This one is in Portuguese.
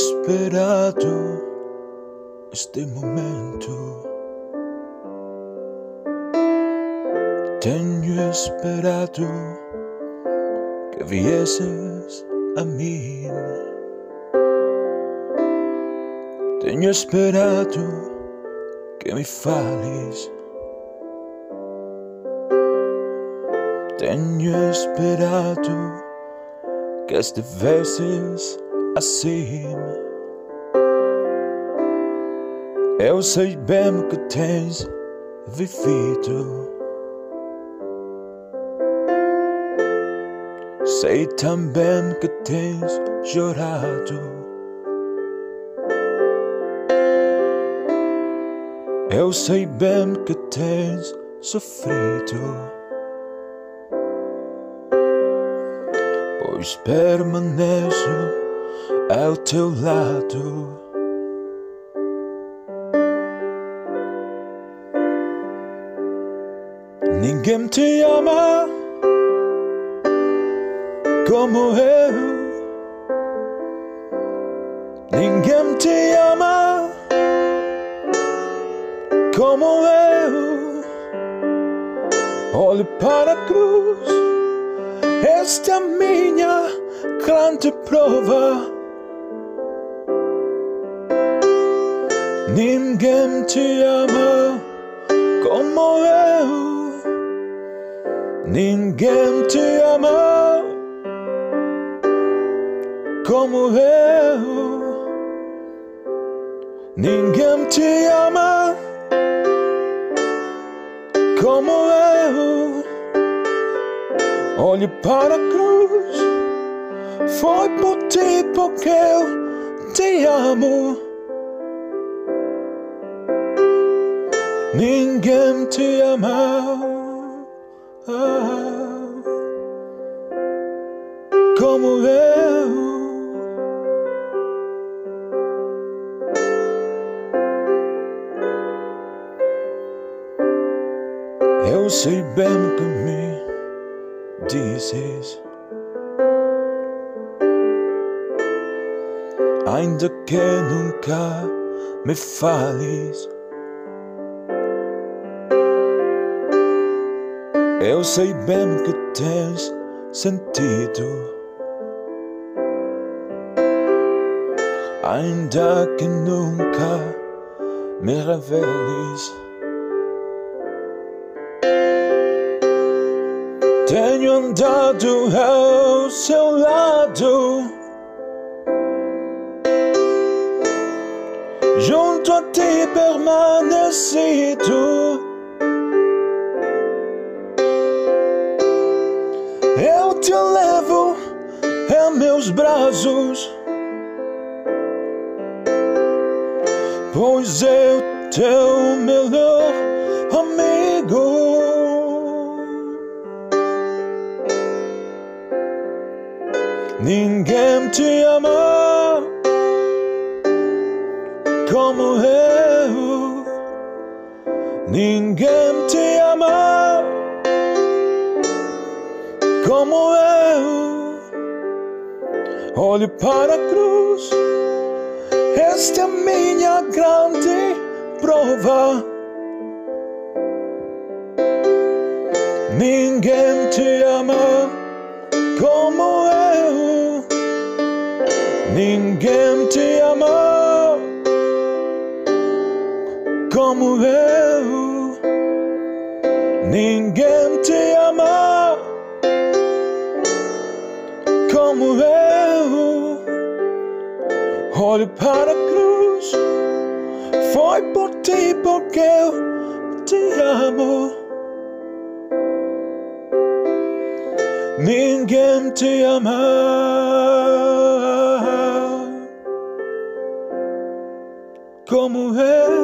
esperado este momento. Tenho esperado que viesses a mim. Tenho esperado que me fales. Tenho esperado que estivesses assim. Eu sei bem que tens vivido. Sei também que tens chorado. Eu sei bem que tens sofrido. Pois permaneço ao teu lado. Ninguém te ama como eu. Ninguém te ama como eu. Olhe para a cruz, esta minha grande prova. Ninguém te ama como eu. Ninguém te ama como eu. Ninguém te ama como eu. Olhe para a cruz, foi por ti porque eu te amo. Ninguém te ama. como eu. Eu sei bem que me dizes, ainda que nunca me fales. Eu sei bem que tens sentido. Ainda que nunca me reveles. Tenho andado ao seu lado. Junto a ti permanecido. Em meus braços, pois eu teu melhor amigo. Ninguém te ama como eu. Ninguém te ama como eu. Olhe para a cruz, esta é minha grande prova. Ninguém te ama como eu. Ninguém te ama como eu. Ninguém te ama como eu. Olhe para a cruz, foi por ti porque eu te amo. Ninguém te ama como eu.